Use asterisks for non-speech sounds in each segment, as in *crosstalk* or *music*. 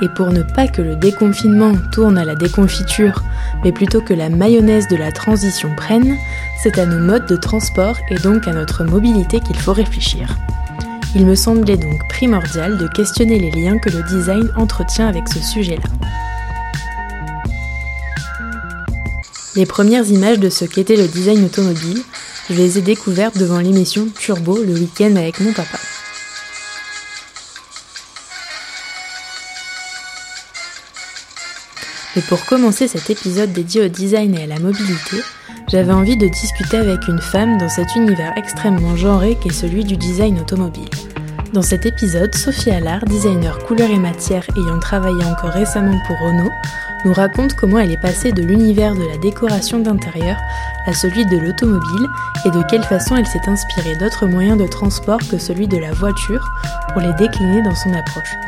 Et pour ne pas que le déconfinement tourne à la déconfiture, mais plutôt que la mayonnaise de la transition prenne, c'est à nos modes de transport et donc à notre mobilité qu'il faut réfléchir. Il me semblait donc primordial de questionner les liens que le design entretient avec ce sujet-là. Les premières images de ce qu'était le design automobile, je les ai découvertes devant l'émission Turbo le week-end avec mon papa. Et pour commencer cet épisode dédié au design et à la mobilité, j'avais envie de discuter avec une femme dans cet univers extrêmement genré qu'est celui du design automobile. Dans cet épisode, Sophie Allard, designer couleur et matière ayant travaillé encore récemment pour Renault, nous raconte comment elle est passée de l'univers de la décoration d'intérieur à celui de l'automobile et de quelle façon elle s'est inspirée d'autres moyens de transport que celui de la voiture pour les décliner dans son approche.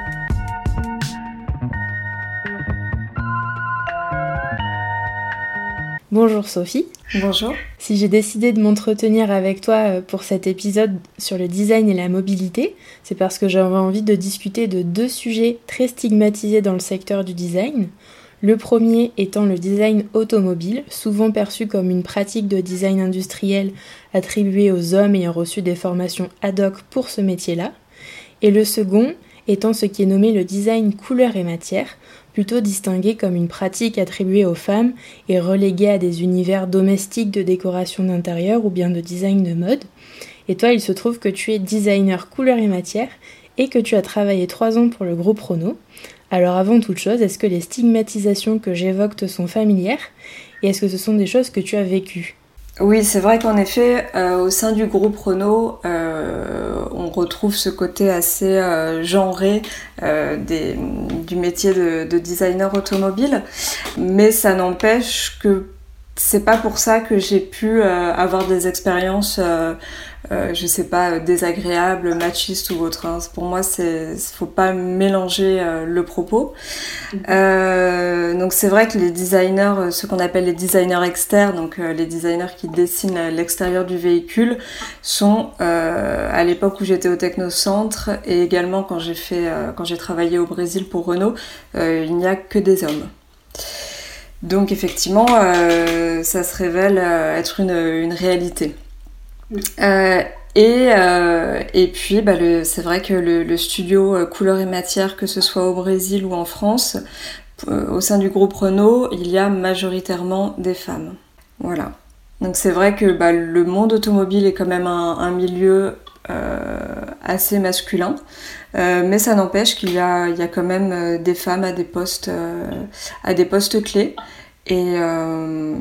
Bonjour Sophie. Bonjour. Si j'ai décidé de m'entretenir avec toi euh, pour cet épisode sur le design et la mobilité, c'est parce que j'avais envie de discuter de deux sujets très stigmatisés dans le secteur du design. Le premier étant le design automobile, souvent perçu comme une pratique de design industriel attribuée aux hommes ayant reçu des formations ad hoc pour ce métier-là. Et le second étant ce qui est nommé le design couleur et matière, plutôt distingué comme une pratique attribuée aux femmes et reléguée à des univers domestiques de décoration d'intérieur ou bien de design de mode. Et toi, il se trouve que tu es designer couleur et matière et que tu as travaillé trois ans pour le groupe Renault. Alors avant toute chose, est-ce que les stigmatisations que j'évoque te sont familières? Et est-ce que ce sont des choses que tu as vécues? Oui, c'est vrai qu'en effet, euh, au sein du groupe Renault, euh, on retrouve ce côté assez euh, genré du métier de, de, designer automobile, mais ça n'empêche que c'est pas pour ça que j'ai pu avoir des expériences euh, je sais pas, désagréable, machiste ou autre. Hein. Pour moi, c'est faut pas mélanger euh, le propos. Mhm. Euh, donc c'est vrai que les designers, euh, ce qu'on appelle les designers externes, donc les designers qui dessinent l'extérieur du véhicule, sont à l'époque où j'étais au Technocentre et également quand j'ai fait, quand j'ai travaillé au Brésil pour Renault, il n'y a que des hommes. Donc effectivement, ça se révèle être une, une réalité. Euh, et, euh, et puis, bah, c'est vrai que le, studio euh, Couleur et Matière, que ce soit au Brésil ou en France, au sein du groupe Renault, il y a majoritairement des femmes. Voilà. Donc c'est vrai que bah, le monde automobile est quand même un, milieu assez masculin, mais ça n'empêche qu'il y y a quand même des femmes à des postes, à des postes clés. Et, euh,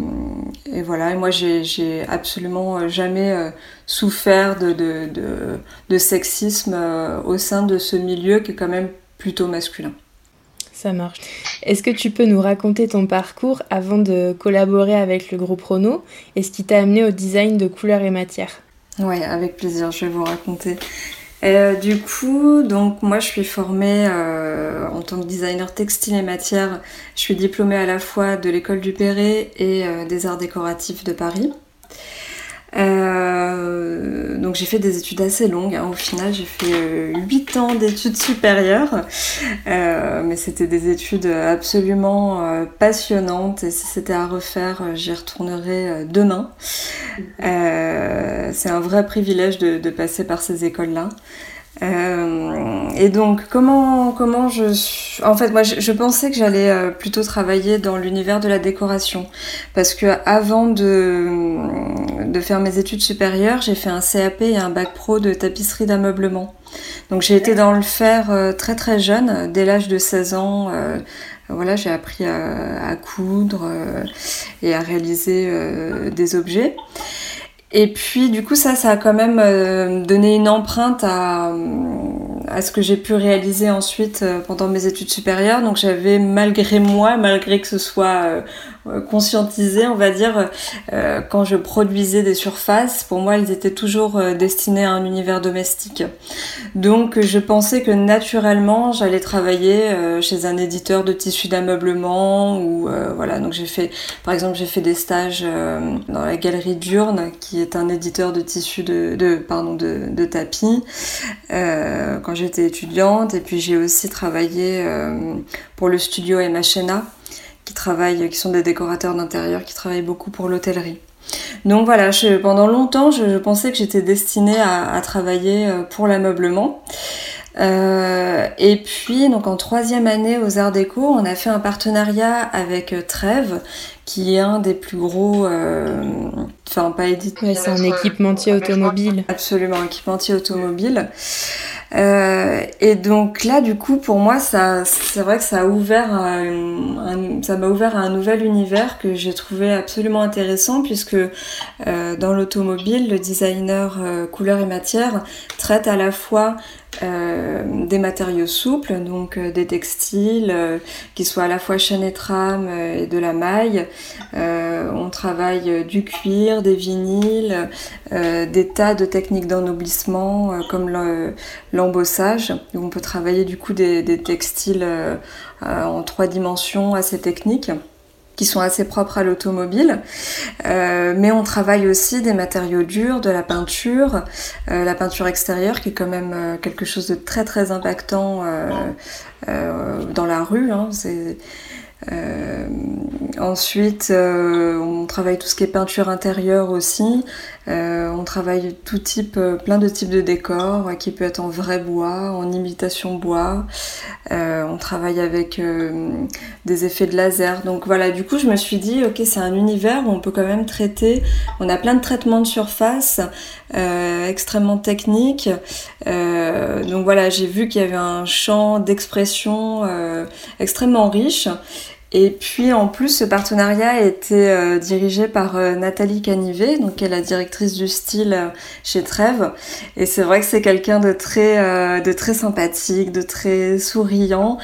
et, voilà, et moi j'ai absolument jamais euh, souffert de, de, de, de sexisme euh, au sein de ce milieu qui est quand même plutôt masculin. Ça marche. Est-ce que tu peux nous raconter ton parcours avant de collaborer avec le groupe Renault et ce qui t'a amené au design de couleurs et matières? Oui, avec plaisir, je vais vous raconter. Euh, du coup, donc moi je suis formée euh, en tant que designer textile et matière. Je suis diplômée à la fois de l'école du Perret et euh, des arts décoratifs de Paris. Euh, donc j'ai fait des études assez longues. Hein. Au final, j'ai fait 8 ans d'études supérieures. mais c'était des études absolument passionnantes. Et si c'était à refaire, j'y retournerai demain. c'est un vrai privilège de, de passer par ces écoles-là. Euh, et donc, comment, comment je. En fait, moi, je, pensais que j'allais euh, plutôt travailler dans l'univers de la décoration. Parce que avant de, de faire mes études supérieures, j'ai fait un CAP et un bac pro de tapisserie d'ameublement. Donc, j'ai été dans le faire euh, très très jeune, dès l'âge de 16 ans. voilà, j'ai appris à, à coudre et à réaliser des objets. Et puis du coup ça, ça a quand même euh, donné une empreinte à, à ce que j'ai pu réaliser ensuite pendant mes études supérieures. Donc j'avais malgré moi, malgré que ce soit euh, conscientisée, on va dire, euh, quand je produisais des surfaces. Pour moi, elles étaient toujours euh, destinées à un univers domestique. Donc, je pensais que naturellement, j'allais travailler chez un éditeur de tissus d'ameublement ou voilà. Donc, j'ai fait, par exemple, j'ai fait des stages dans la galerie Durne, qui est un éditeur de tissus de, pardon, de, de tapis, quand j'étais étudiante. Et puis, j'ai aussi travaillé pour le studio MHNA qui travaillent, qui sont des décorateurs d'intérieur, qui travaillent beaucoup pour l'hôtellerie. Donc voilà, pendant longtemps, je, pensais que j'étais destinée à, travailler euh, pour l'ameublement. Euh, et puis, donc en troisième année aux Arts Déco, on a fait un partenariat avec euh, Trèves, qui est un des plus gros, enfin pas éditeur. c'est un équipementier automobile. Absolument, équipementier automobile. Euh, et donc là, du coup, pour moi, ça, c'est vrai que ça a ouvert, un, ça m'a ouvert à un nouvel univers que j'ai trouvé absolument intéressant puisque euh, dans l'automobile, le designer euh, couleur et matière traite à la fois euh, des matériaux souples, donc euh, des textiles euh, qui soient à la fois chaîne et trame et de la maille. On travaille du cuir, des vinyles, des tas de techniques d'ennoblissement comme l'embossage. on peut travailler du coup des, textiles en trois dimensions assez techniques qui sont assez propres à l'automobile. Euh, mais on travaille aussi des matériaux durs, de la peinture, euh, la peinture extérieure qui est quand même euh, quelque chose de très très impactant dans la rue. Hein. Euh, ensuite, euh, on travaille tout ce qui est peinture intérieure aussi. Euh, on travaille tout type, plein de types de décors qui peut être en vrai bois, en imitation bois. on travaille avec des effets de laser. Donc voilà, du coup, je me suis dit, ok, c'est un univers où on peut quand même traiter. On a plein de traitements de surface extrêmement techniques. donc voilà, j'ai vu qu'il y avait un champ d'expression extrêmement riche. Et puis en plus, ce partenariat a été euh, dirigé par euh, Nathalie Canivet, donc qui est la directrice du style euh, chez Trèves. Et c'est vrai que c'est quelqu'un de très, de très sympathique, de très souriant.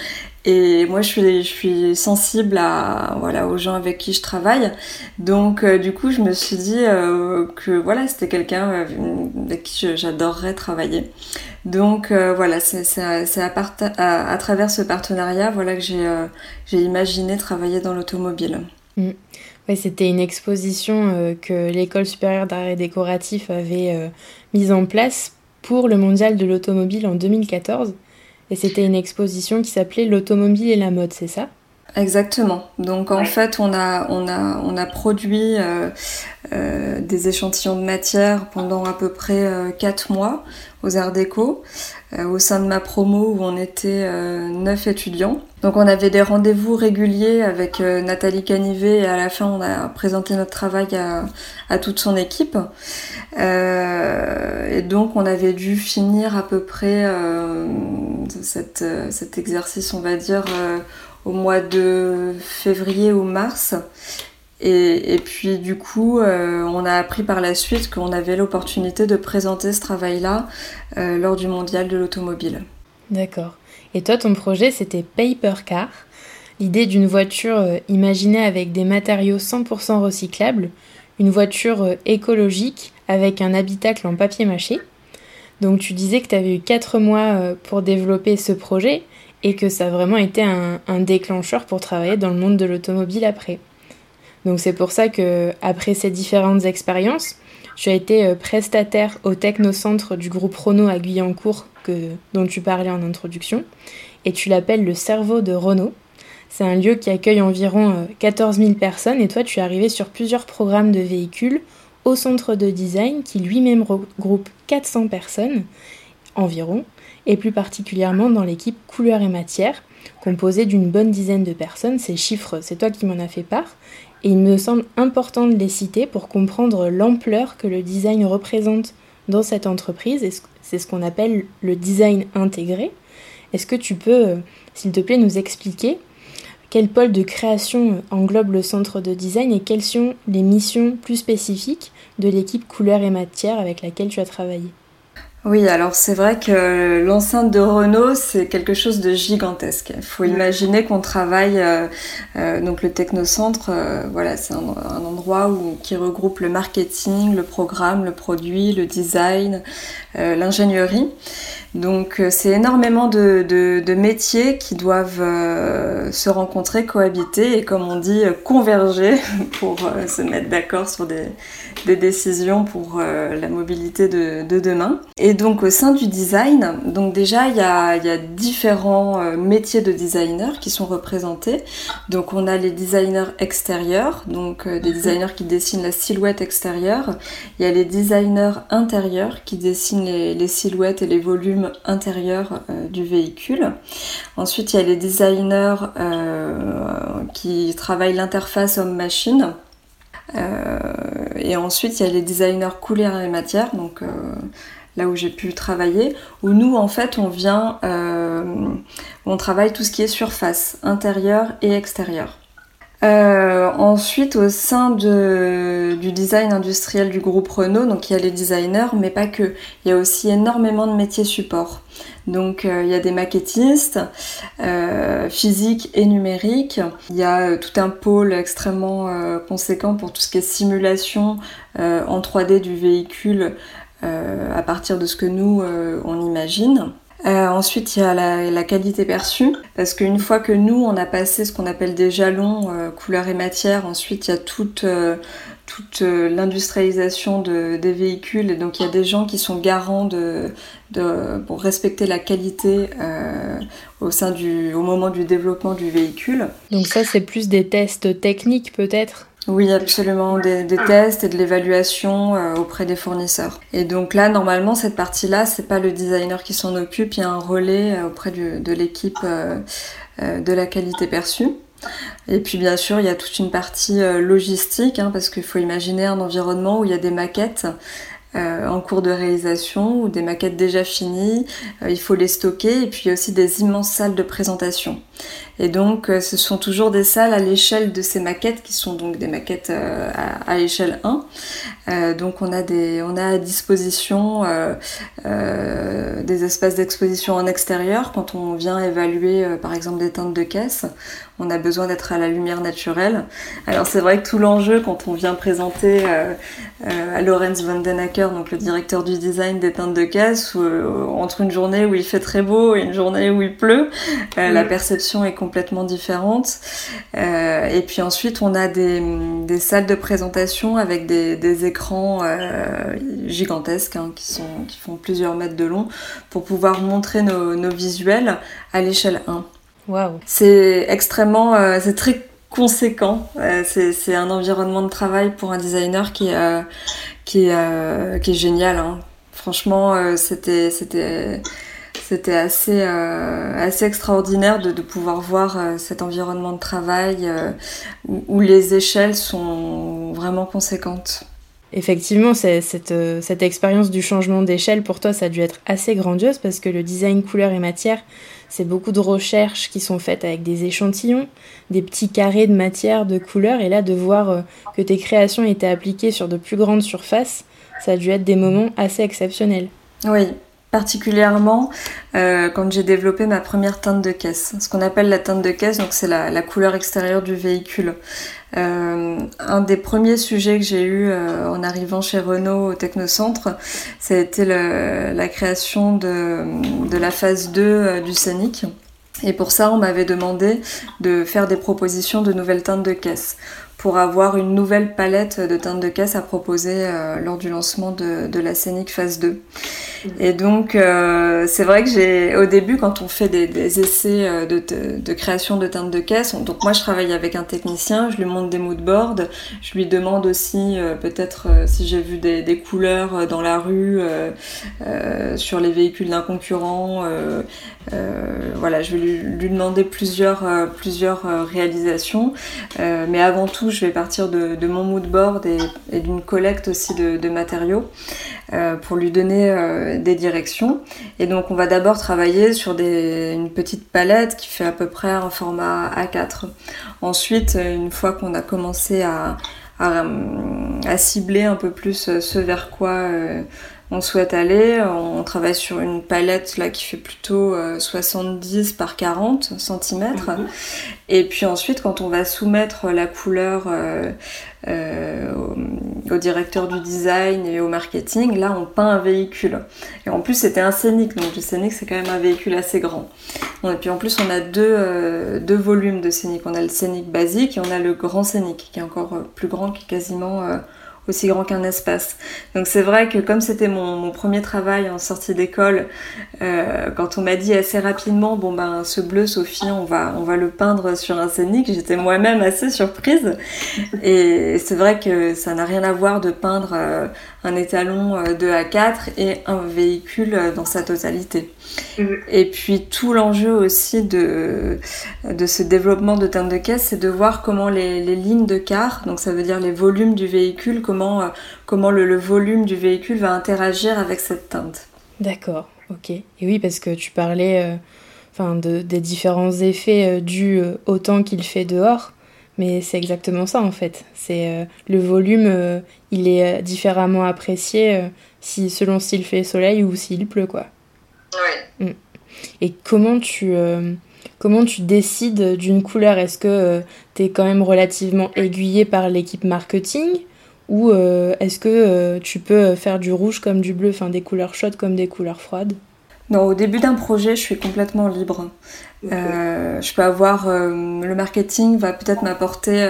Et moi, je suis, sensible aux gens avec qui je travaille. Donc, du coup, je me suis dit que voilà, c'était quelqu'un avec qui j'adorerais travailler. Donc euh, voilà, c'est à, travers ce partenariat voilà, que j'ai euh, imaginé travailler dans l'automobile. Mm. C'était une exposition euh, que l'École supérieure d'art et décoratif avait mise en place pour le mondial de l'automobile en 2014. Et c'était une exposition qui s'appelait L'automobile et la mode, c'est ça? Exactement. Donc en fait, on a, on a, on a produit des échantillons de matière pendant à peu près 4 mois aux Arts Déco, euh, au sein de ma promo où on était euh, neuf étudiants. Donc on avait des rendez-vous réguliers avec euh, Nathalie Canivet et à la fin on a présenté notre travail à, toute son équipe. et donc on avait dû finir à peu près cet exercice on va dire au mois de février ou mars. Et, puis du coup, euh, on a appris par la suite qu'on avait l'opportunité de présenter ce travail-là euh, lors du mondial de l'automobile. D'accord. Et toi, ton projet, c'était Paper Car, l'idée d'une voiture euh, imaginée avec des matériaux 100% recyclables, une voiture écologique avec un habitacle en papier mâché. Donc tu disais que tu avais eu 4 mois pour développer ce projet et que ça a vraiment été un déclencheur pour travailler dans le monde de l'automobile après. Donc c'est pour ça que après ces différentes expériences, tu as été euh, prestataire au technocentre du groupe Renault à Guyancourt que, dont tu parlais en introduction et tu l'appelles le cerveau de Renault. C'est un lieu qui accueille environ 14 euh, 000 personnes et toi tu es arrivé sur plusieurs programmes de véhicules au centre de design qui lui-même regroupe 400 personnes environ et plus particulièrement dans l'équipe couleur et matière composée d'une bonne dizaine de personnes. Ces chiffres, c'est toi qui m'en as fait part et il me semble important de les citer pour comprendre l'ampleur que le design représente dans cette entreprise. C'est ce qu'on appelle le design intégré. Est-ce que tu peux, euh, s'il te plaît, nous expliquer quel pôle de création englobe le centre de design et quelles sont les missions plus spécifiques de l'équipe couleur et matière avec laquelle tu as travaillé? Oui, alors c'est vrai que l'enceinte de Renault, c'est quelque chose de gigantesque. Il faut imaginer qu'on travaille, euh, euh, donc le technocentre, euh, voilà, c'est un, endroit où, qui regroupe le marketing, le programme, le produit, le design, l'ingénierie. Donc c'est énormément de, de, métiers qui doivent se rencontrer, cohabiter et comme on dit, converger *laughs* pour se mettre d'accord sur des, des décisions pour euh, la mobilité de, demain. Et donc au sein du design, donc déjà il y a, y a différents euh, métiers de designer qui sont représentés. Donc on a les designers extérieurs, donc euh, des mhm. designers qui dessinent la silhouette extérieure. Il y a les designers intérieurs qui dessinent les, silhouettes et les volumes intérieurs du véhicule. Ensuite il y a les designers qui travaillent l'interface homme-machine. Euh, et ensuite, il y a les designers couleurs et matières, donc euh, là où j'ai pu travailler, où nous, en fait, on vient, euh, on travaille tout ce qui est surface, intérieur et extérieur. Ensuite, au sein de, du design industriel du groupe Renault, donc il y a les designers, mais pas que. Il y a aussi énormément de métiers support. Donc euh, il y a des maquettistes euh, physiques et numériques. Il y a euh, tout un pôle extrêmement conséquent pour tout ce qui est simulation en 3D du véhicule à partir de ce que nous on imagine. Ensuite, il y a la, qualité perçue, parce qu'une fois que nous, on a passé ce qu'on appelle des jalons couleur et matière, ensuite, il y a toute toute euh, l'industrialisation de, des véhicules et donc il y a des gens qui sont garants de, de pour respecter la qualité euh, au moment du développement du véhicule. Donc ça c'est plus des tests techniques peut-être? Oui, absolument, des, des, tests et de l'évaluation euh, auprès des fournisseurs. Et donc là, normalement, cette partie-là, c'est pas le designer qui s'en occupe, il y a un relais auprès du, de l'équipe de la qualité perçue. Et puis bien sûr, il y a toute une partie euh, logistique, hein, parce qu'il faut imaginer un environnement où il y a des maquettes euh, en cours de réalisation ou des maquettes déjà finies, euh, il faut les stocker et puis aussi des immenses salles de présentation. Et donc ce sont toujours des salles à l'échelle de ces maquettes qui sont donc des maquettes à, à, échelle 1. donc on a, des, on a à disposition des espaces d'exposition en extérieur quand on vient évaluer par exemple des teintes de caisse on a besoin d'être à la lumière naturelle. Alors c'est vrai que tout l'enjeu quand on vient présenter euh, euh, à Lorenz Vandenacker, donc le directeur du design des teintes de caisse, euh, entre une journée où il fait très beau et une journée où il pleut, la perception est complètement différente. et puis ensuite on a des, salles de présentation avec des, écrans gigantesques hein, qui, sont, qui font plusieurs mètres de long pour pouvoir montrer nos, nos visuels à l'échelle 1. C'est extrêmement, euh, c'est très conséquent. Euh, c'est un environnement de travail pour un designer qui, euh, qui, qui est génial. Hein. Franchement, c'était c'était c'était assez assez extraordinaire de, de pouvoir voir cet environnement de travail où, où, les échelles sont vraiment conséquentes. Effectivement, cette, cette expérience du changement d'échelle, pour toi, ça a dû être assez grandiose parce que le design couleur et matière, c'est beaucoup de recherches qui sont faites avec des échantillons, des petits carrés de matière, de couleurs, et là de voir euh, que tes créations étaient appliquées sur de plus grandes surfaces, ça a dû être des moments assez exceptionnels. Oui, particulièrement euh, quand j'ai développé ma première teinte de caisse. Ce qu'on appelle la teinte de caisse, donc c'est la, couleur extérieure du véhicule. Euh, un des premiers sujets que j'ai eu euh, en arrivant chez Renault au Technocentre, ça a été la création de, de, la phase 2 du Scénic. Et pour ça, on m'avait demandé de faire des propositions de nouvelles teintes de caisse pour avoir une nouvelle palette de teintes de caisse à proposer lors du lancement de, la Scénic phase 2. Et donc, euh, c'est vrai que j'ai, au début, quand on fait des, essais euh, de, création de teintes de caisse, donc moi je travaille avec un technicien, je lui montre des moodboards, je lui demande aussi euh, peut-être si j'ai vu des, couleurs dans la rue, sur les véhicules d'un concurrent. Je vais lui, demander plusieurs, plusieurs réalisations. mais avant tout, je vais partir de, mon moodboard et, et d'une collecte aussi de, matériaux pour lui donner des directions. Et donc on va d'abord travailler sur une petite palette qui fait à peu près un format A4. Ensuite, une fois qu'on a commencé à, à, cibler un peu plus ce vers quoi on souhaite aller. On travaille sur une palette là qui fait plutôt 70 euh, par 40 cm. Mhm. Et puis ensuite, quand on va soumettre la couleur euh, euh, au, directeur du design et au marketing, là on peint un véhicule. Et en plus c'était un scénic, donc le scénic c'est quand même un véhicule assez grand. Et puis en plus on a deux, deux volumes de scénic. On a le scénic basique et on a le grand scénic qui est encore plus grand, qui est quasiment aussi grand qu'un espace. Donc c'est vrai que comme c'était mon, premier travail en sortie d'école, euh, quand on m'a dit assez rapidement, bon ben ce bleu Sophie, on va, on va le peindre sur un scénic, j'étais moi-même assez surprise. Et c'est vrai que ça n'a rien à voir de peindre euh, un étalon euh, de A4 et un véhicule dans sa totalité. Mhm. Et puis tout l'enjeu aussi de, de ce développement de teinte de caisse, c'est de voir comment les, les, lignes de car, donc ça veut dire les volumes du véhicule, comment, euh, comment le, volume du véhicule va interagir avec cette teinte. D'accord, ok. Et oui, parce que tu parlais euh, enfin, de, des différents effets dus au temps qu'il fait dehors. Mais c'est exactement ça en fait. C'est le volume, il est différemment apprécié si selon s'il fait soleil ou s'il pleut quoi. Mm. Et comment tu, euh, comment tu décides d'une couleur? Est-ce que euh, tu es quand même relativement aiguillé par l'équipe marketing? Ou euh, est-ce que tu peux faire du rouge comme du bleu, enfin des couleurs chaudes comme des couleurs froides? Non, au début d'un projet, je suis complètement libre. Je peux avoir le marketing va peut-être m'apporter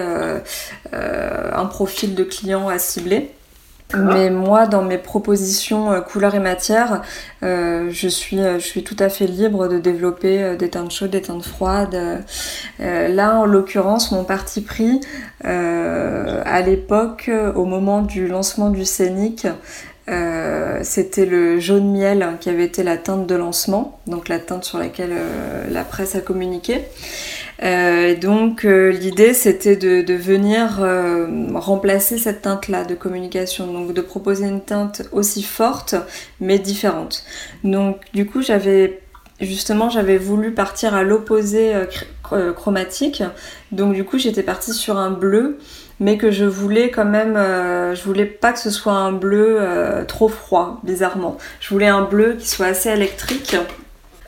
un profil de client à cibler. Mais moi, dans mes propositions euh, couleurs et matières, euh, je, suis, euh, je suis tout à fait libre de développer des teintes chaudes, des teintes froides. là, en l'occurrence, mon parti pris, à l'époque, au moment du lancement du scénic, c'était le jaune miel qui avait été la teinte de lancement, donc la teinte sur laquelle la presse a communiqué. Euh, donc euh, l'idée c'était de, venir euh, remplacer cette teinte-là de communication, donc de proposer une teinte aussi forte mais différente. Donc du coup j'avais justement j'avais voulu partir à l'opposé chromatique, donc du coup j'étais partie sur un bleu mais que je voulais quand même, je voulais pas que ce soit un bleu trop froid, bizarrement. Je voulais un bleu qui soit assez électrique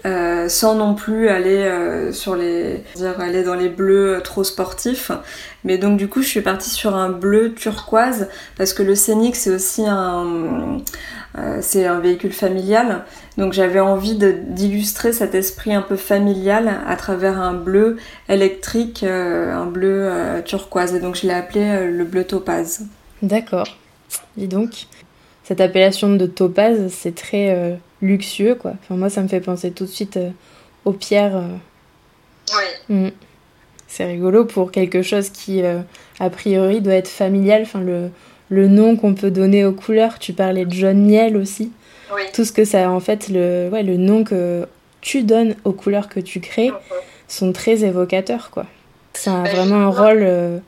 euh, sans non plus aller euh, sur les dire aller dans les bleus trop sportifs mais donc du coup je suis partie sur un bleu turquoise parce que le scénic c'est aussi un euh, c'est un véhicule familial donc j'avais envie d'illustrer cet esprit un peu familial à travers un bleu électrique un bleu turquoise et donc je l'ai appelé le bleu topaz d'accord dis donc cette appellation de topaz c'est très luxueux, quoi. Enfin, moi, ça me fait penser tout de suite euh, aux pierres. Euh. Oui. Mm. C'est rigolo pour quelque chose qui, euh, a priori, doit être familial. Enfin, le, le nom qu'on peut donner aux couleurs. Tu parlais de jaune miel aussi. Oui. Tout ce que ça, en fait, le, ouais, le nom que tu donnes aux couleurs que tu crées sont très évocateurs, quoi. C'est ben, vraiment un rôle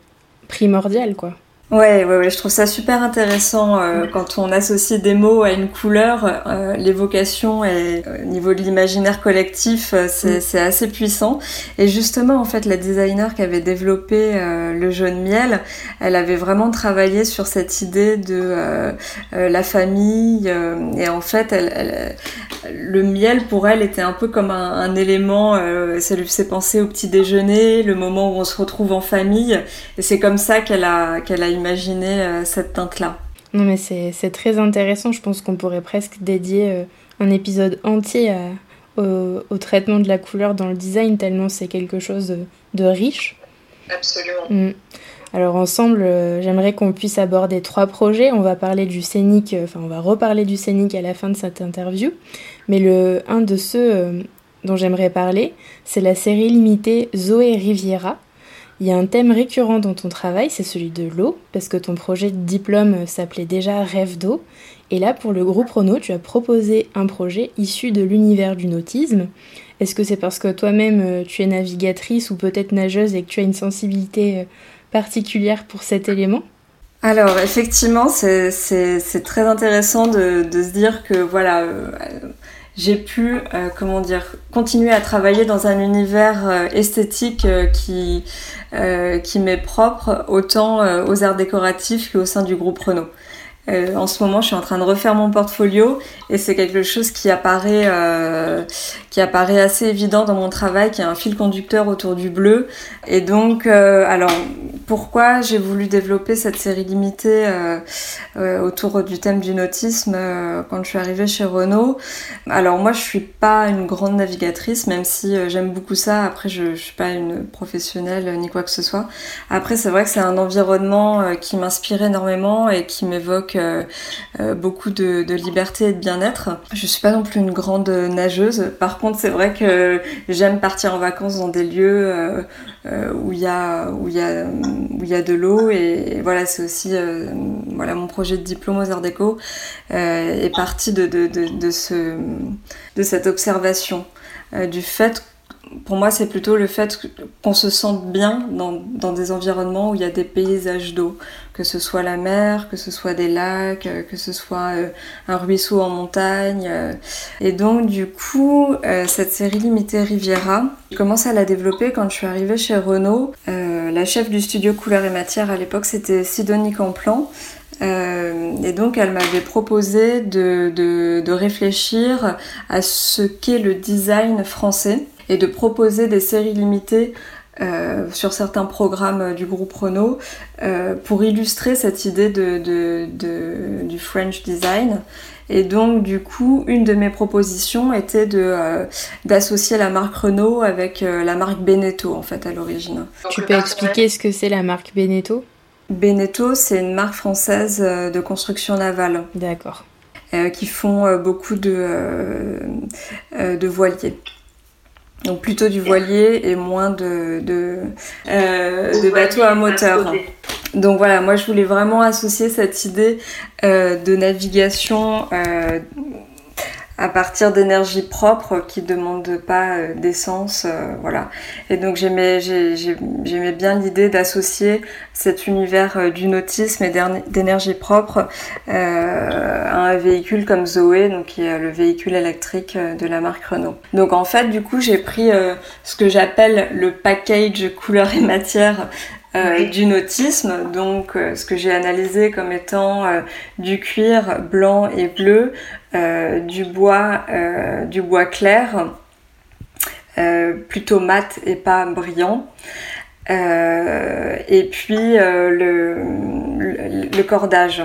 primordial, quoi. Ouais, ouais, ouais, je trouve ça super intéressant euh, quand on associe des mots à une couleur. Euh, L'évocation et au niveau de l'imaginaire collectif, euh, mm. c'est assez puissant. Et justement, en fait, la designer qui avait développé euh, le jaune miel, elle avait vraiment travaillé sur cette idée de la famille. et en fait, elle, elle, le miel pour elle était un peu comme un, un élément. ça lui faisait penser au petit déjeuner, le moment où on se retrouve en famille. Et c'est comme ça qu'elle a qu'elle a imaginer euh, cette teinte-là. Non mais c'est très intéressant, je pense qu'on pourrait presque dédier euh, un épisode entier au, traitement de la couleur dans le design, tellement c'est quelque chose de, riche. Absolument. Mm. Alors ensemble, euh, j'aimerais qu'on puisse aborder trois projets. On va parler du scénic, enfin on va reparler du scénic à la fin de cette interview. Mais le un de ceux dont j'aimerais parler, c'est la série limitée Zoé Riviera, il y a un thème récurrent dans ton travail, c'est celui de l'eau, parce que ton projet de diplôme s'appelait déjà Rêve d'eau. Et là, pour le groupe Renault, tu as proposé un projet issu de l'univers du nautisme. Est-ce que c'est parce que toi-même euh, tu es navigatrice ou peut-être nageuse et que tu as une sensibilité euh, particulière pour cet élément? Alors effectivement, c'est très intéressant de, se dire que voilà, euh, j'ai pu, comment dire, continuer à travailler dans un univers esthétique qui, qui m'est propre autant aux arts décoratifs qu'au sein du groupe Renault. Euh, en ce moment, je suis en train de refaire mon portfolio et c'est quelque chose qui apparaît, euh, qui apparaît assez évident dans mon travail, qui est un fil conducteur autour du bleu. Et donc, euh, alors, pourquoi j'ai voulu développer cette série limitée autour du thème du nautisme quand je suis arrivée chez Renault? Alors, moi, je suis pas une grande navigatrice, même si j'aime beaucoup ça. Après, je, je suis pas une professionnelle ni quoi que ce soit. Après, c'est vrai que c'est un environnement qui m'inspire énormément et qui m'évoque euh, euh, beaucoup de, liberté et de bien-être. Je suis pas non plus une grande nageuse. Par contre, c'est vrai que j'aime partir en vacances dans des lieux euh, où il y a où il y a où il y a de l'eau. Et, voilà, c'est aussi voilà mon projet de diplôme aux Arts Déco est parti de, de, de, ce de cette observation du fait pour moi, c'est plutôt le fait qu'on se sente bien dans, dans, des environnements où il y a des paysages d'eau, que ce soit la mer, que ce soit des lacs, euh, que ce soit euh, un ruisseau en montagne. Euh. Et donc, du coup, cette série limitée Riviera, j'ai commencé à la développer quand je suis arrivée chez Renault. la chef du studio Couleur et Matière à l'époque, c'était Sidonie Camplan. et donc elle m'avait proposé de, de, de, réfléchir à ce qu'est le design français et de proposer des séries limitées euh, sur certains programmes du groupe Renault euh, pour illustrer cette idée de, du French design. Et donc du coup, une de mes propositions était de euh, d'associer la marque Renault avec la marque Beneteau en fait à l'origine. Tu peux expliquer ce que c'est la marque Beneteau? Beneteau, c'est une marque française de construction navale. D'accord. qui font beaucoup de, de voiliers. Donc plutôt du voilier et moins de, de, euh, bateaux à moteur. Donc voilà, moi je voulais vraiment associer cette idée euh, de navigation euh, à partir d'énergie propre qui demande pas euh, d'essence, euh, voilà. Et donc j'aimais, j'aimais bien l'idée d'associer cet univers euh, du nautisme et d'énergie propre à un véhicule comme Zoé, donc qui est le véhicule électrique de la marque Renault. Donc en fait, du coup, j'ai pris ce que j'appelle le package couleur et matière du nautisme, donc ce que j'ai analysé comme étant du cuir blanc et bleu, du bois, euh, du bois clair, euh, plutôt mat et pas brillant. et puis le, le, cordage.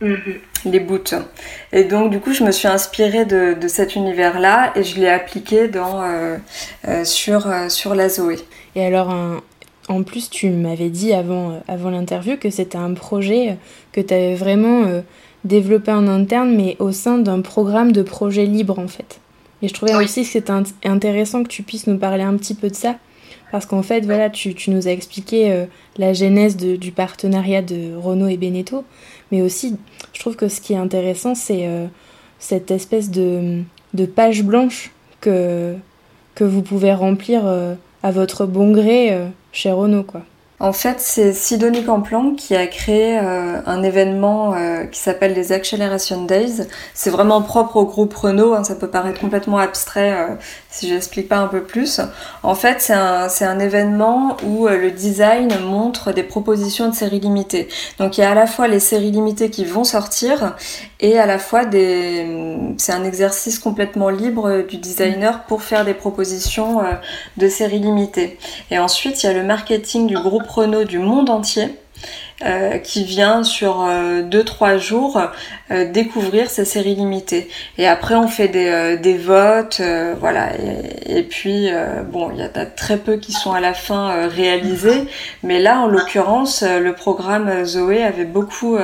Mhm. les bouts. Et donc du coup je me suis inspirée de, de cet univers-là et je l'ai appliqué dans, sur, sur la Zoé. Et alors en plus tu m'avais dit avant, avant l'interview que c'était un projet que tu avais vraiment développé en interne, mais au sein d'un programme de projet libre en fait. Et je trouvais aussi que c'était intéressant que tu puisses nous parler un petit peu de ça, parce qu'en fait, voilà, tu, tu, nous as expliqué euh, la genèse de, du partenariat de Renault et Beneteau, mais aussi, je trouve que ce qui est intéressant, c'est euh, cette espèce de, de, page blanche que, que vous pouvez remplir euh, à votre bon gré chez Renault, quoi. En fait, c'est Sidonie Camplan qui a créé euh, un événement euh, qui s'appelle les Acceleration Days. C'est vraiment propre au groupe Renault, hein, ça peut paraître complètement abstrait euh, si j'explique pas un peu plus. En fait, c'est un, un, événement où le design montre des propositions de séries limitées. Donc il y a à la fois les séries limitées qui vont sortir et à la fois des... C'est un exercice complètement libre du designer pour faire des propositions de séries limitées. Et ensuite, il y a le marketing du groupe Renault du monde entier euh, qui vient sur 2-3 euh, jours euh, découvrir ces séries limitées. Et après on fait des, des votes, voilà. Et, puis bon, il y a très peu qui sont à la fin réalisés, mais là en l'occurrence le programme Zoé avait beaucoup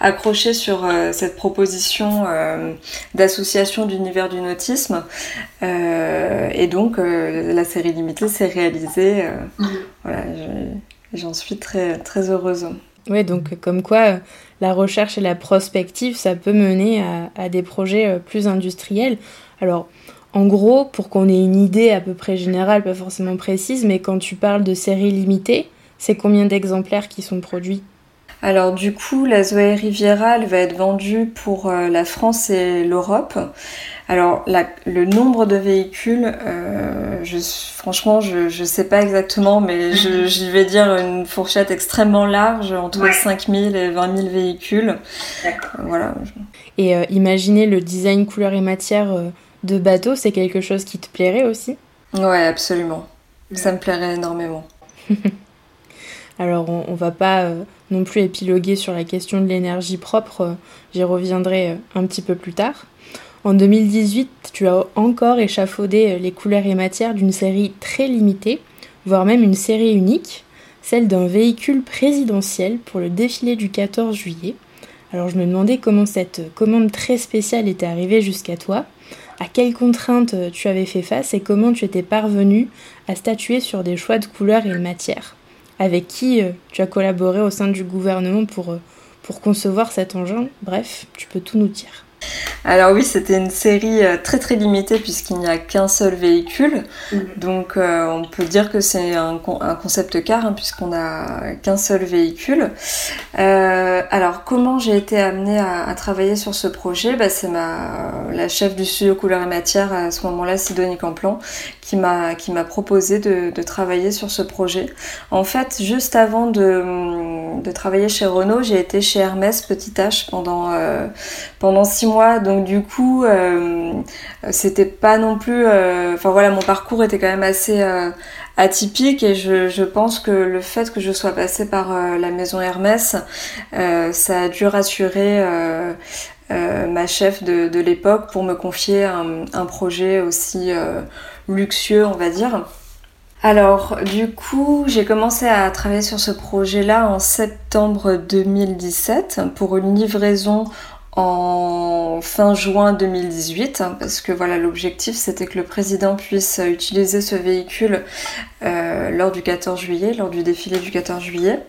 accroché sur cette proposition d'association d'univers du nautisme. et donc la série limitée s'est réalisée. Mmh. Voilà, J'en suis très, heureuse. Oui, donc comme quoi euh, la recherche et la prospective, ça peut mener à, des projets euh, plus industriels. Alors, en gros, pour qu'on ait une idée à peu près générale, pas forcément précise, mais quand tu parles de séries limitées, c'est combien d'exemplaires qui sont produits? Alors du coup, la Zoé Riviera, elle va être vendue pour la France et l'Europe. Alors le nombre de véhicules, euh, je, franchement, je ne sais pas exactement, mais j'y vais dire une fourchette extrêmement large, entre 5000 et 20 000 véhicules. Voilà. Et euh, imaginer le design couleur et matière euh, de bateau, c'est quelque chose qui te plairait aussi? Ouais, absolument. Ça me plairait énormément. *laughs* Alors on, on va pas non plus épiloguer sur la question de l'énergie propre, j'y reviendrai un petit peu plus tard. En 2018, tu as encore échafaudé euh, les couleurs et matières d'une série très limitée, voire même une série unique, celle d'un véhicule présidentiel pour le défilé du 14 juillet. Alors je me demandais comment cette commande très spéciale était arrivée jusqu'à toi, à quelles contraintes euh, tu avais fait face et comment tu étais parvenu à statuer sur des choix de couleurs et de matières. Avec qui euh, tu as collaboré au sein du gouvernement pour, pour concevoir cet engin Bref, tu peux tout nous dire. Alors oui, c'était une série euh, très très limitée puisqu'il n'y a qu'un seul véhicule. Mhm. Donc euh, on peut dire que c'est un, concept car hein, puisqu'on n'a qu'un seul véhicule. Euh, alors comment j'ai été amenée à, travailler sur ce projet? Bah, C'est ma la chef du studio Couleur et Matière à ce moment-là, Sidonie Camplan, qui m'a qui m'a proposé de, travailler sur ce projet. En fait, juste avant de, de travailler chez Renault, j'ai été chez Hermès Petit H pendant pendant six Donc du coup, euh, c'était pas non plus. Euh, enfin voilà, mon parcours était quand même assez euh, atypique et je, pense que le fait que je sois passée par la maison Hermès, ça a dû rassurer. ma chef de, l'époque pour me confier un, projet aussi luxueux, on va dire. Alors, du coup, j'ai commencé à travailler sur ce projet-là en septembre 2017 pour une livraison en fin juin 2018, hein, parce que voilà, l'objectif c'était que le président puisse utiliser ce véhicule euh, lors du 14 juillet, lors du défilé du 14 juillet.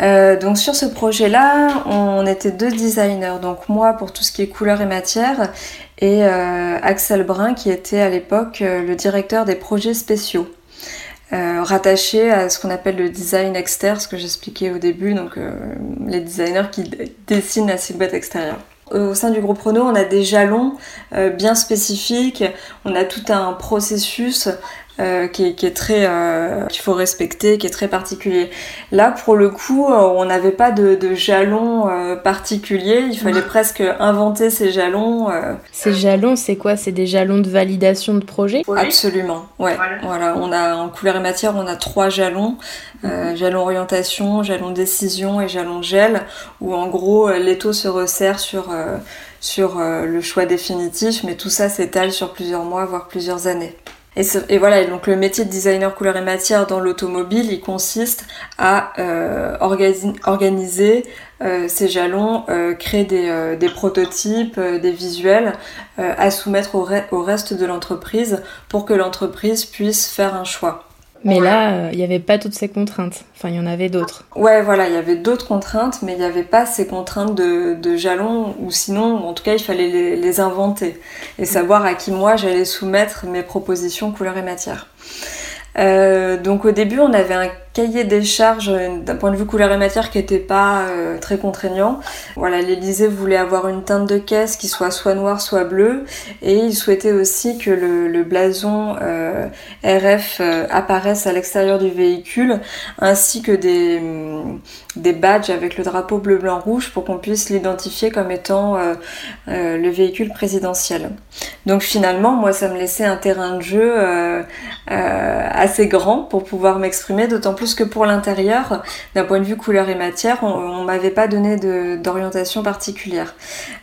Euh, donc sur ce projet-là, on était deux designers, donc moi pour tout ce qui est couleur et matière, et euh, Axel Brun qui était à l'époque le directeur des projets spéciaux. Euh, rattaché à ce qu'on appelle le design externe, ce que j'expliquais au début, donc euh, les designers qui dessinent la silhouette extérieure. Au sein du groupe Renault, on a des jalons euh, bien spécifiques, on a tout un processus euh, qui, est, très euh, qu'il faut respecter, qui est très particulier. Là, pour le coup, euh, on n'avait pas de, de jalons particuliers. Il fallait presque inventer ces jalons. Ces jalons, c'est quoi? C'est des jalons de validation de projet? Absolument. Ouais. Voilà. On a en couleur et matière, on a trois jalons mhm. jalon orientation, jalon décision et jalon gel, où en gros l'étau se resserre sur sur le choix définitif, mais tout ça s'étale sur plusieurs mois, voire plusieurs années. Et, voilà, donc le métier de designer couleur et matière dans l'automobile, il consiste à euh, organiser euh, ces jalons, euh, créer des, prototypes, des visuels à soumettre au reste de l'entreprise pour que l'entreprise puisse faire un choix. Mais là, euh, il n'y avait pas toutes ces contraintes. Enfin, il y en avait d'autres. Ouais, voilà, il y avait d'autres contraintes, mais il n'y avait pas ces contraintes de, de, jalons, ou sinon, en tout cas, il fallait les, les inventer et savoir à qui moi j'allais soumettre mes propositions couleur et matière. Euh, donc au début, on avait un cahier des charges euh, d'un point de vue couleur et matière qui n'était pas euh, très contraignant. Voilà, l'Elysée voulait avoir une teinte de caisse qui soit soit noire, soit bleue, et il souhaitait aussi que le, blason RF apparaisse à l'extérieur du véhicule, ainsi que des, mm, des badges avec le drapeau bleu, blanc, rouge pour qu'on puisse l'identifier comme étant le véhicule présidentiel. Donc finalement, moi, ça me laissait un terrain de jeu assez grand pour pouvoir m'exprimer, d'autant plus que pour l'intérieur, d'un point de vue couleur et matière, on, m'avait pas donné d'orientation particulière.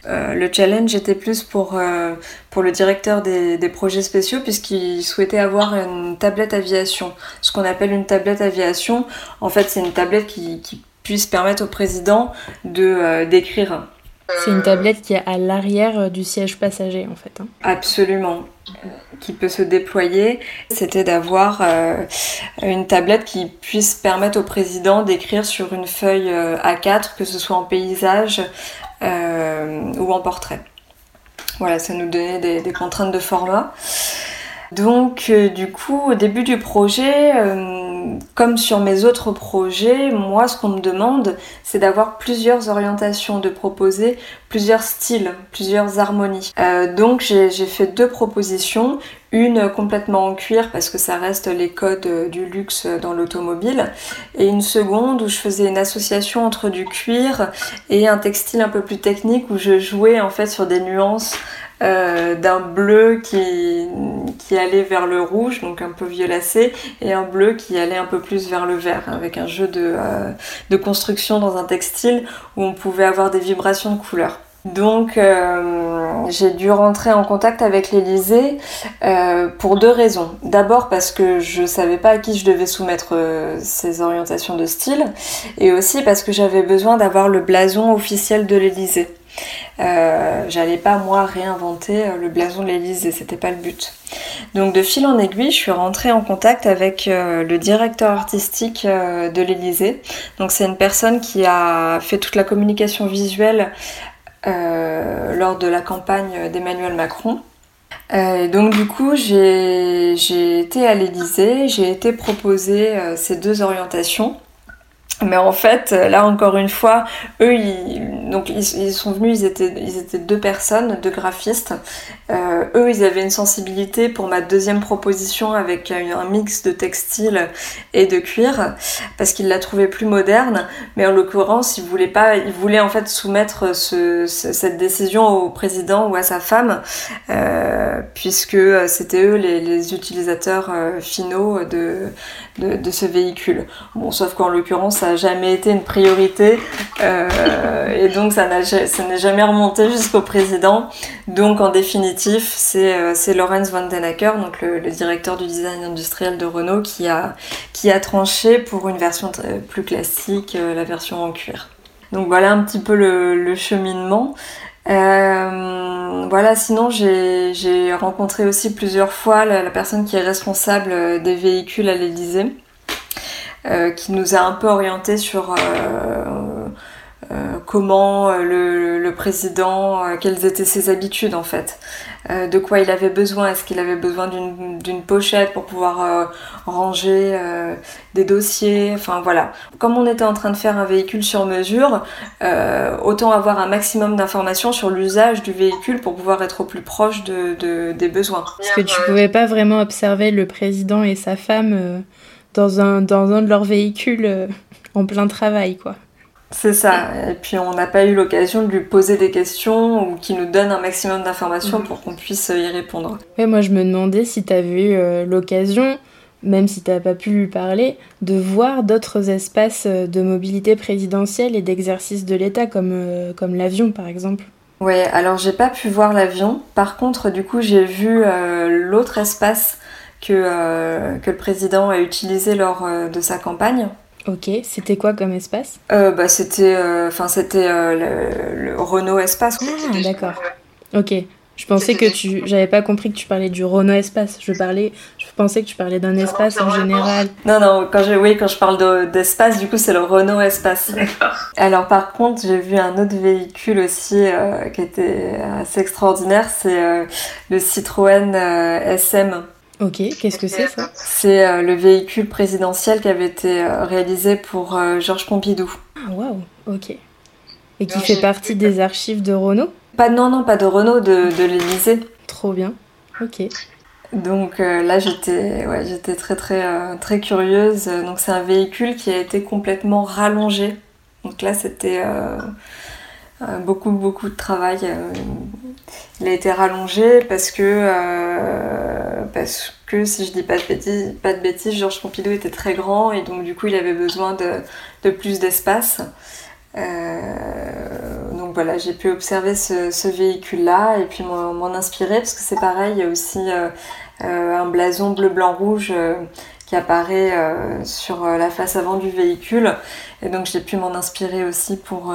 Euh, le challenge était plus pour, euh, le directeur des, projets spéciaux puisqu'il souhaitait avoir une tablette aviation. Ce qu'on appelle une tablette aviation, en fait c'est une tablette qui, puisse permettre au président de euh, d'écrire c'est une tablette qui est à l'arrière du siège passager en fait. Hein. Absolument, qui peut se déployer. C'était d'avoir euh, une tablette qui puisse permettre au président d'écrire sur une feuille euh, A4, que ce soit en paysage euh, ou en portrait. Voilà, ça nous donnait des contraintes de format. Donc du coup, au début du projet, comme sur mes autres projets, moi, ce qu'on me demande, c'est d'avoir plusieurs orientations, de proposer plusieurs styles, plusieurs harmonies. Euh, donc, j'ai fait deux propositions. Une complètement en cuir parce que ça reste les codes du luxe dans l'automobile. Et une seconde où je faisais une association entre du cuir et un textile un peu plus technique où je jouais en fait sur des nuances euh, d'un bleu qui, allait vers le rouge, donc un peu violacé, et un bleu qui allait un peu plus vers le vert, avec un jeu de, euh, de construction dans un textile où on pouvait avoir des vibrations de couleurs. Donc euh, j'ai dû rentrer en contact avec l'Elysée pour deux raisons. D'abord parce que je savais pas à qui je devais soumettre ces orientations de style, et aussi parce que j'avais besoin d'avoir le blason officiel de l'Elysée. Euh, j'allais pas moi réinventer euh, le blason de l'Elysée, c'était pas le but. Donc de fil en aiguille, je suis rentrée en contact avec euh, le directeur artistique de l'Elysée. Donc c'est une personne qui a fait toute la communication visuelle lors de la campagne d'Emmanuel Macron. Donc du coup, j'ai été à l'Elysée, j'ai été proposer ces deux orientations. Mais en fait, là encore une fois, eux, ils, donc ils, sont venus, ils étaient, ils étaient deux personnes, deux graphistes. Euh, eux, ils avaient une sensibilité pour ma deuxième proposition avec un, mix de textile et de cuir, parce qu'ils la trouvaient plus moderne. Mais en l'occurrence, ils voulaient pas, ils voulaient en fait soumettre ce, cette décision au président ou à sa femme, euh, puisque c'était eux les, utilisateurs euh, finaux de, de, ce véhicule. Bon, sauf qu'en l'occurrence, ça n'a jamais été une priorité euh, et donc ça n'est jamais remonté jusqu'au président. Donc en définitif, c'est euh, Lorenz van den Acker, donc le, directeur du design industriel de Renault, qui a, tranché pour une version plus classique, euh, la version en cuir. Donc voilà un petit peu le cheminement. Euh, voilà, sinon j'ai rencontré aussi plusieurs fois la, personne qui est responsable des véhicules à l'Elysée. Euh, qui nous a un peu orienté sur euh, euh, comment le, le, président, quelles étaient ses habitudes en fait, de quoi il avait besoin, est-ce qu'il avait besoin d'une pochette pour pouvoir ranger des dossiers, enfin voilà. Comme on était en train de faire un véhicule sur mesure, autant avoir un maximum d'informations sur l'usage du véhicule pour pouvoir être au plus proche de, de, des besoins. Parce que tu pouvais pas vraiment observer le président et sa femme dans un, dans un de leurs véhicules euh, en plein travail, quoi. C'est ça. Et puis on n'a pas eu l'occasion de lui poser des questions ou qu'il nous donne un maximum d'informations pour qu'on puisse y répondre. Ouais, moi je me demandais si tu avais eu euh, l'occasion, même si tu n'as pas pu lui parler, de voir d'autres espaces euh, de mobilité présidentielle et d'exercice de l'État comme, comme l'avion par exemple. Ouais, alors j'ai pas pu voir l'avion. Par contre, du coup, j'ai vu l'autre espace que, euh, que le président a utilisé lors euh, de sa campagne. Ok, c'était quoi comme espace euh, bah, C'était enfin c'était le, Renault Espace. Ah, d'accord. Ok. Je pensais que tu. J'avais pas compris que tu parlais du Renault Espace. Je parlais. Je pensais que tu parlais d'un espace en général. Non, non, quand je, oui, quand je parle d'espace, du coup, c'est le Renault Espace. Alors, par contre, j'ai vu un autre véhicule aussi qui était assez extraordinaire. C'est le Citroën SM. Ok, qu'est-ce que c'est ça C'est euh, le véhicule présidentiel qui avait été euh, réalisé pour euh, Georges Pompidou. Ah, waouh, ok. Et qui fait partie des archives de Renault? Pas non, non, pas de Renault, de, de l'Élysée. Trop bien, ok. Donc là, j'étais ouais, j'étais très, très, très curieuse. Donc c'est un véhicule qui a été complètement rallongé. Donc là, c'était beaucoup, beaucoup de travail il a été rallongé parce que, euh, parce que si je dis pas de bêtises, pas de bêtises, Georges Pompidou était très grand et donc du coup il avait besoin de, de plus d'espace. Euh, donc voilà, j'ai pu observer ce, véhicule-là et puis m'en inspirer parce que c'est pareil, il y a aussi euh, un blason bleu-blanc-rouge qui apparaît sur la face avant du véhicule et donc j'ai pu m'en inspirer aussi pour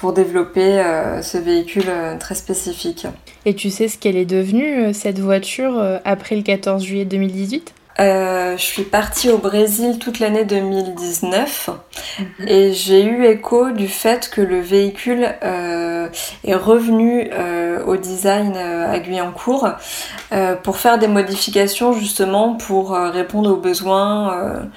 pour développer euh, ce véhicule euh, très spécifique. Et tu sais ce qu'elle est devenue, euh, cette voiture, après le 14 juillet 2018 je suis partie au Brésil toute l'année 2019 mhm. et j'ai eu écho du fait que le véhicule est revenu au design à Guyancourt pour faire des modifications justement pour répondre aux besoins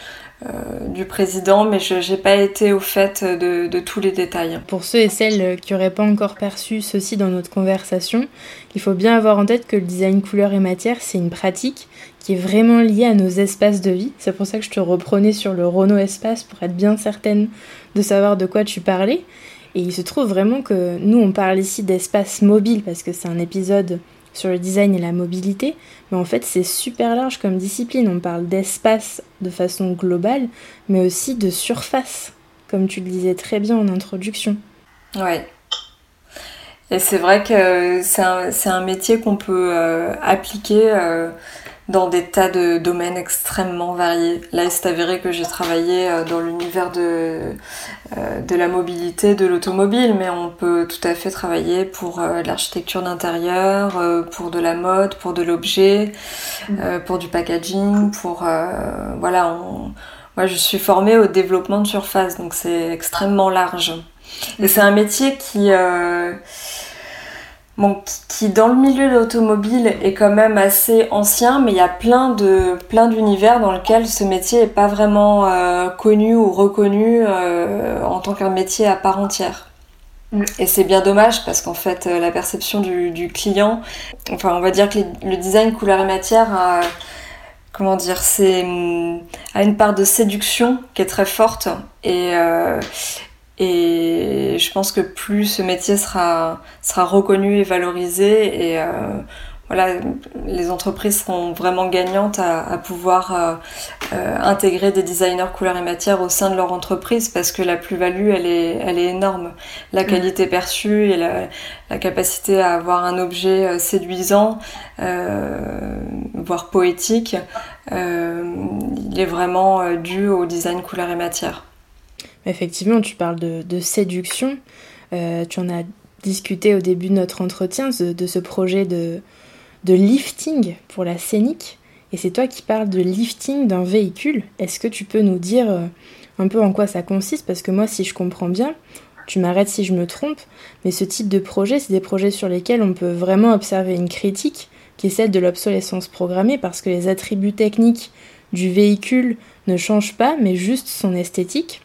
du président, mais je n'ai pas été au fait de, tous les détails. Pour ceux et celles qui n'auraient pas encore perçu ceci dans notre conversation, il faut bien avoir en tête que le design couleur et matière, c'est une pratique qui est vraiment liée à nos espaces de vie. C'est pour ça que je te reprenais sur le Renault Espace pour être bien certaine de savoir de quoi tu parlais. Et il se trouve vraiment que nous, on parle ici d'espace mobile parce que c'est un épisode sur le design et la mobilité, mais en fait c'est super large comme discipline. On parle d'espace de façon globale, mais aussi de surface, comme tu le disais très bien en introduction. Ouais. Et c'est vrai que c'est un, métier qu'on peut euh, appliquer euh, dans des tas de domaines extrêmement variés. Là, il s'est avéré que j'ai travaillé euh, dans l'univers de, euh, de la mobilité, de l'automobile, mais on peut tout à fait travailler pour euh, l'architecture d'intérieur, pour de la mode, pour de l'objet, pour du packaging, pour... voilà, moi je suis formée au développement de surface, donc c'est extrêmement large. Et c'est un métier qui bon, qui dans le milieu de l'automobile est quand même assez ancien, mais il y a plein de plein d'univers dans lesquels ce métier n'est pas vraiment euh, connu ou reconnu euh, en tant qu'un métier à part entière. Mm. Et c'est bien dommage parce qu'en fait euh, la perception du, client, enfin on va dire que le design couleur et matière comment dire, c'est a une part de séduction qui est très forte et, et je pense que plus ce métier sera, sera reconnu et valorisé, et euh, voilà, les entreprises seront vraiment gagnantes à, pouvoir euh, euh, intégrer des designers couleurs et matières au sein de leur entreprise parce que la plus-value, elle est, elle est énorme. La mm. qualité perçue et la, la capacité à avoir un objet séduisant, voire poétique, il est vraiment dû au design couleurs et matières. Effectivement, tu parles de, séduction. Euh, tu en as discuté au début de notre entretien de, ce projet de, de, lifting pour la scénique. Et c'est toi qui parles de lifting d'un véhicule. Est-ce que tu peux nous dire euh, un peu en quoi ça consiste? Parce que moi, si je comprends bien, tu m'arrêtes si je me trompe, mais ce type de projet, c'est des projets sur lesquels on peut vraiment observer une critique qui est celle de l'obsolescence programmée parce que les attributs techniques du véhicule ne changent pas, mais juste son esthétique.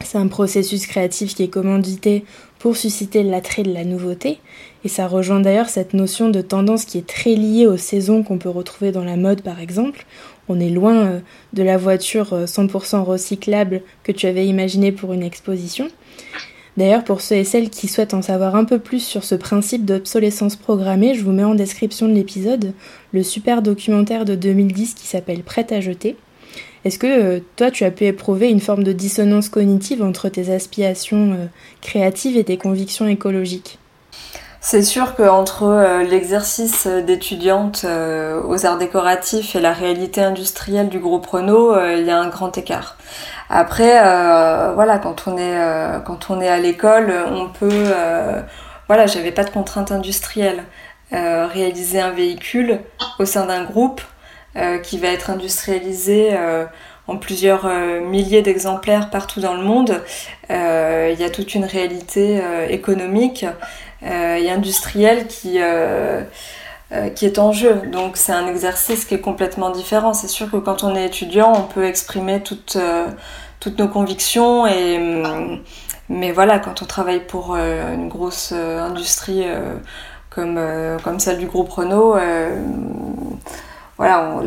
C'est un processus créatif qui est commandité pour susciter l'attrait de la nouveauté, et ça rejoint d'ailleurs cette notion de tendance qui est très liée aux saisons qu'on peut retrouver dans la mode par exemple. On est loin euh, de la voiture 100% euh, recyclable que tu avais imaginée pour une exposition. D'ailleurs, pour ceux et celles qui souhaitent en savoir un peu plus sur ce principe d'obsolescence programmée, je vous mets en description de l'épisode le super documentaire de 2010 qui s'appelle Prêt à jeter. Est-ce que euh, toi, tu as pu éprouver une forme de dissonance cognitive entre tes aspirations euh, créatives et tes convictions écologiques? C'est sûr qu'entre euh, l'exercice d'étudiante aux arts décoratifs et la réalité industrielle du groupe Renault, il y a un grand écart. Après, voilà, quand on est à l'école, on peut, voilà, j'avais pas de contraintes industrielles. réaliser un véhicule au sein d'un groupe, qui va être industrialisé euh, en plusieurs euh, milliers d'exemplaires partout dans le monde. Il y a toute une réalité économique et industrielle qui qui est en jeu. Donc c'est un exercice qui est complètement différent. C'est sûr que quand on est étudiant, on peut exprimer toutes, toutes nos convictions et hum, mais voilà, quand on travaille pour une grosse industrie comme, comme celle du groupe Renault, voilà,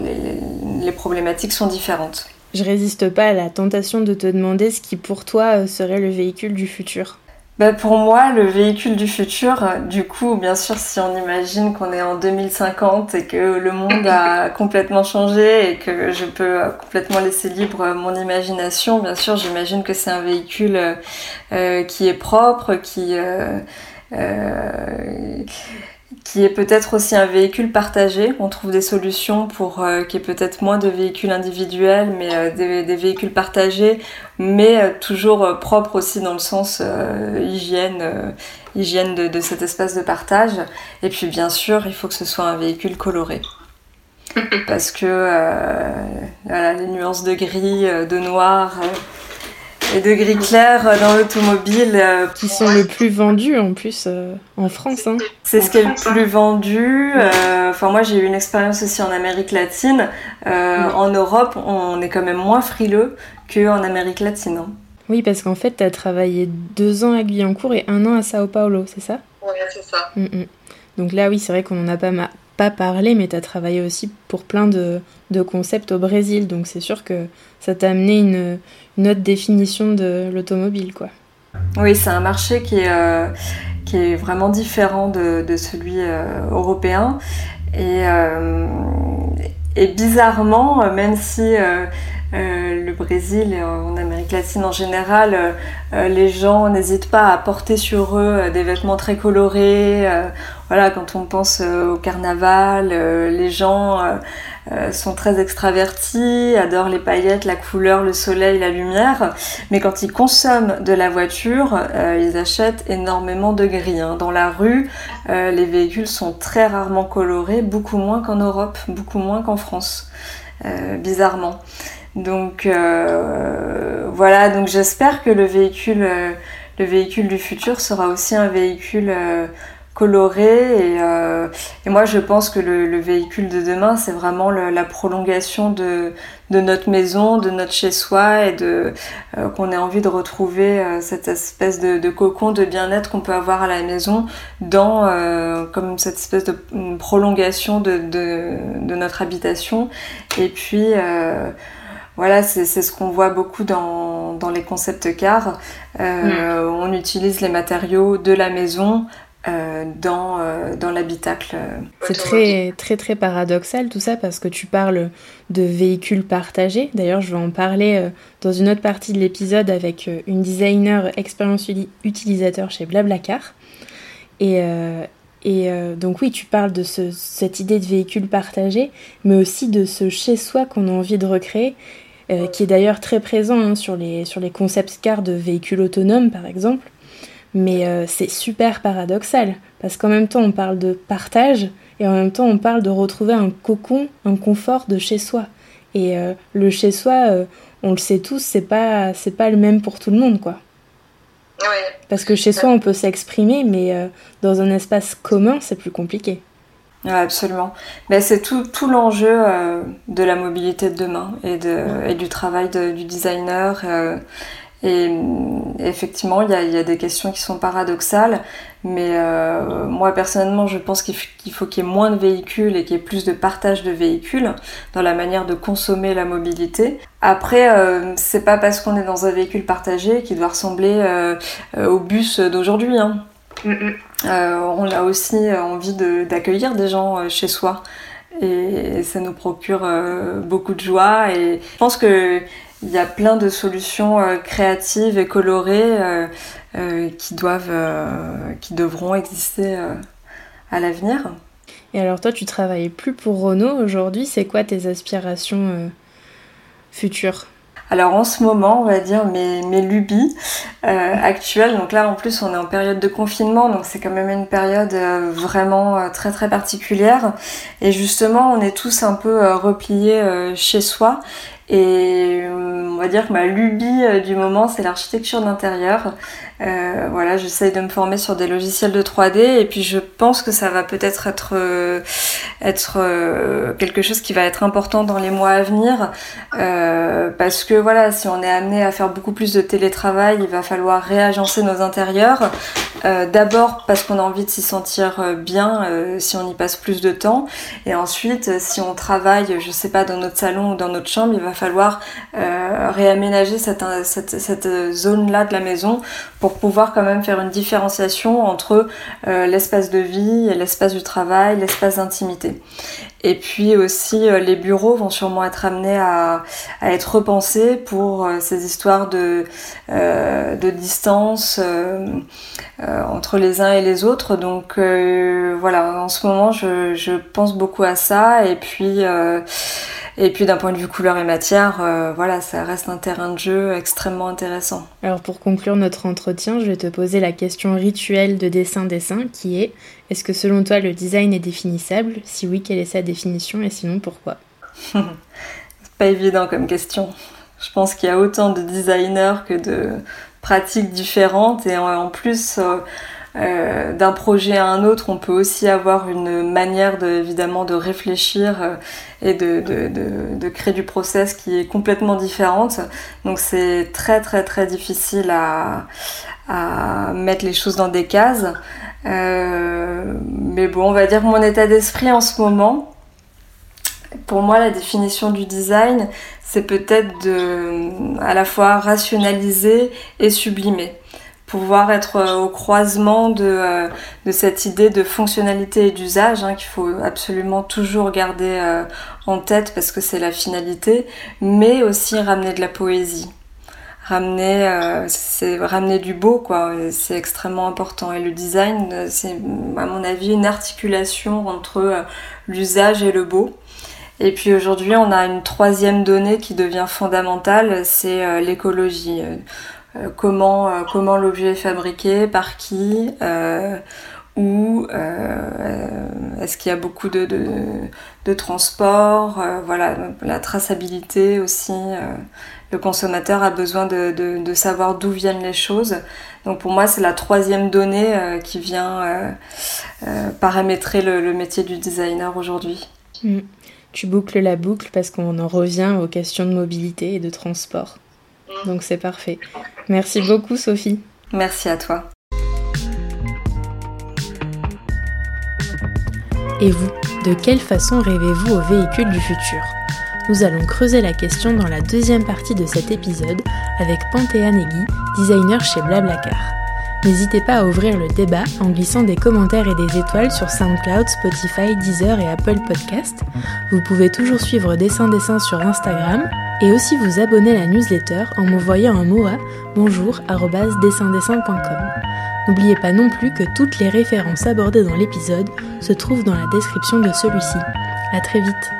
les, problématiques sont différentes. Je résiste pas à la tentation de te demander ce qui pour toi euh, serait le véhicule du futur. Bah pour moi, le véhicule du futur, euh, du coup, bien sûr, si on imagine qu'on est en 2050 et que le monde a *coughs* complètement changé et que je peux euh, complètement laisser libre mon imagination, bien sûr, j'imagine que c'est un véhicule qui est propre, qui qui est peut-être aussi un véhicule partagé. On trouve des solutions pour euh, qu'il y ait peut-être moins de véhicules individuels, mais euh, des, véhicules partagés, mais euh, toujours propres aussi dans le sens hygiène, hygiène de, cet espace de partage. Et puis bien sûr, il faut que ce soit un véhicule coloré. *laughs* Parce que les nuances de gris, de noir, et de gris clair dans l'automobile. Qui sont le plus vendus en plus en France. Hein. C'est ce qui est le plus vendu. Enfin, moi, j'ai eu une expérience aussi en Amérique latine. En Europe, on est quand même moins frileux qu'en Amérique latine. Hein. Oui, parce qu'en fait, tu as travaillé deux ans à Guyancourt et un an à Sao Paulo, c'est ça? Oui, c'est ça. Mm, mm. Donc là, oui, c'est vrai qu'on n'en a pas, pas parlé, mais tu as travaillé aussi pour plein de, concepts au Brésil. Donc c'est sûr que ça t'a amené une, une, autre définition de l'automobile, quoi. Oui, c'est un marché qui est, euh, vraiment différent de, de celui euh, européen. Et, euh, et bizarrement, même si euh, le Brésil et en Amérique latine en général, euh, euh, les gens n'hésitent pas à porter sur eux des vêtements très colorés. voilà, quand on pense au carnaval, les gens sont très extravertis, adorent les paillettes, la couleur, le soleil, la lumière. Mais quand ils consomment de la voiture, ils achètent énormément de gris. Hein. Dans la rue, les véhicules sont très rarement colorés, beaucoup moins qu'en Europe, beaucoup moins qu'en France, bizarrement. Donc euh, voilà, donc j'espère que le véhicule, euh, le véhicule du futur sera aussi un véhicule euh, coloré et, moi je pense que le, véhicule de demain c'est vraiment la prolongation de, de, notre maison, de notre chez-soi et de qu'on ait envie de retrouver cette espèce de, de cocon de bien-être qu'on peut avoir à la maison dans comme cette espèce de prolongation de, de, notre habitation. Et puis voilà, c'est ce qu'on voit beaucoup dans, dans les concepts cars. Euh, mm. On utilise les matériaux de la maison euh, dans, euh, dans l'habitacle. C'est très, très, très paradoxal tout ça parce que tu parles de véhicules partagés. D'ailleurs, je vais en parler dans une autre partie de l'épisode avec une designer expérience utilisateur chez Blablacar. Et, et donc oui, tu parles de ce, cette idée de véhicule partagé, mais aussi de ce chez-soi qu'on a envie de recréer. Euh, qui est d'ailleurs très présent hein, sur, les, sur les concepts cars de véhicules autonomes par exemple. Mais euh, c'est super paradoxal, parce qu'en même temps on parle de partage, et en même temps on parle de retrouver un cocon, un confort de chez soi. Et euh, le chez soi, on le sait tous, c'est pas, c'est pas le même pour tout le monde, quoi. Parce que chez soi on peut s'exprimer, mais dans un espace commun c'est plus compliqué absolument. Mais c'est tout, tout l'enjeu euh, de la mobilité de demain et, de, et du travail du designer. Euh, et, effectivement, il y a, y a, des questions qui sont paradoxales, mais euh, moi personnellement, je pense qu'il faut qu'il y ait moins de véhicules et qu'il y ait plus de partage de véhicules dans la manière de consommer la mobilité. Après, c'est pas parce qu'on est dans un véhicule partagé qu'il doit ressembler au bus d'aujourd'hui. Hein. Mm, mm. Euh, on a aussi envie d'accueillir des gens euh, chez soi et ça nous procure euh, beaucoup de joie et je pense que il y a plein de solutions créatives et colorées qui qui devront exister à l'avenir. Et alors toi tu travailles plus pour Renault aujourd'hui, c'est quoi tes aspirations futures? Alors en ce moment, on va dire mes, mes lubies euh, actuelles. Donc là, en plus, on est en période de confinement, donc c'est quand même une période euh, vraiment euh, très très particulière. Et justement, on est tous un peu repliés chez soi. Et on va dire que ma lubie du moment, c'est l'architecture d'intérieur. Euh, voilà, j'essaye de me former sur des logiciels de 3D et puis je pense que ça va peut-être être, euh, être euh, quelque chose qui va être important dans les mois à venir parce que voilà, si on est amené à faire beaucoup plus de télétravail, il va falloir réagencer nos intérieurs. D'abord parce qu'on a envie de s'y sentir bien si on y passe plus de temps et ensuite si on travaille, je sais pas, dans notre salon ou dans notre chambre, il va falloir réaménager cette, cette, cette zone-là de la maison pour pouvoir quand même faire une différenciation entre euh, l'espace de vie l'espace du travail, l'espace d'intimité. Et puis aussi, euh, les bureaux vont sûrement être amenés à, être repensés pour euh, ces histoires de, de distance entre les uns et les autres. Donc voilà, en ce moment, je, je, pense beaucoup à ça. Et puis et puis d'un point de vue couleur et matière, euh, voilà, ça reste un terrain de jeu extrêmement intéressant. Alors pour conclure notre entretien, je vais te poser la question rituelle de dessin-dessin qui est est-ce que selon toi le design est définissable? Si oui, quelle est sa définition? Et sinon pourquoi? C'est *laughs* pas évident comme question. Je pense qu'il y a autant de designers que de pratiques différentes et en plus euh, d'un projet à un autre, on peut aussi avoir une manière de, évidemment de réfléchir euh, et de, créer du process qui est complètement différente. Donc c'est très très très difficile à, à, mettre les choses dans des cases. Euh, mais bon, on va dire mon état d'esprit en ce moment. Pour moi, la définition du design, c'est peut-être de à la fois rationaliser et sublimer pouvoir être euh, au croisement de, euh, de cette idée de fonctionnalité et d'usage hein, qu'il faut absolument toujours garder euh, en tête parce que c'est la finalité, mais aussi ramener de la poésie. Ramener, c'est ramener du beau, quoi. C'est extrêmement important. Et le design, c'est à mon avis une articulation entre l'usage et le beau. Et puis aujourd'hui, on a une troisième donnée qui devient fondamentale, c'est l'écologie. Euh, comment, euh, comment l'objet est fabriqué, par qui, euh, ou est-ce qu'il y a beaucoup de, de, transport, voilà, la traçabilité aussi. le consommateur a besoin de, de savoir d'où viennent les choses. Donc pour moi, c'est la troisième donnée qui vient paramétrer le, métier du designer aujourd'hui. Mm. Tu boucles la boucle parce qu'on en revient aux questions de mobilité et de transport. Donc c'est parfait. Merci beaucoup Sophie. Merci à toi. Et vous, de quelle façon rêvez-vous au véhicule du futur? Nous allons creuser la question dans la deuxième partie de cet épisode avec Panthéa Negui, designer chez Blablacar. N'hésitez pas à ouvrir le débat en glissant des commentaires et des étoiles sur SoundCloud, Spotify, Deezer et Apple Podcast. Vous pouvez toujours suivre Dessin Dessin sur Instagram et aussi vous abonner à la newsletter en m'envoyant un mot à bonjour@dessindessin.com. N'oubliez pas non plus que toutes les références abordées dans l'épisode se trouvent dans la description de celui-ci. À très vite.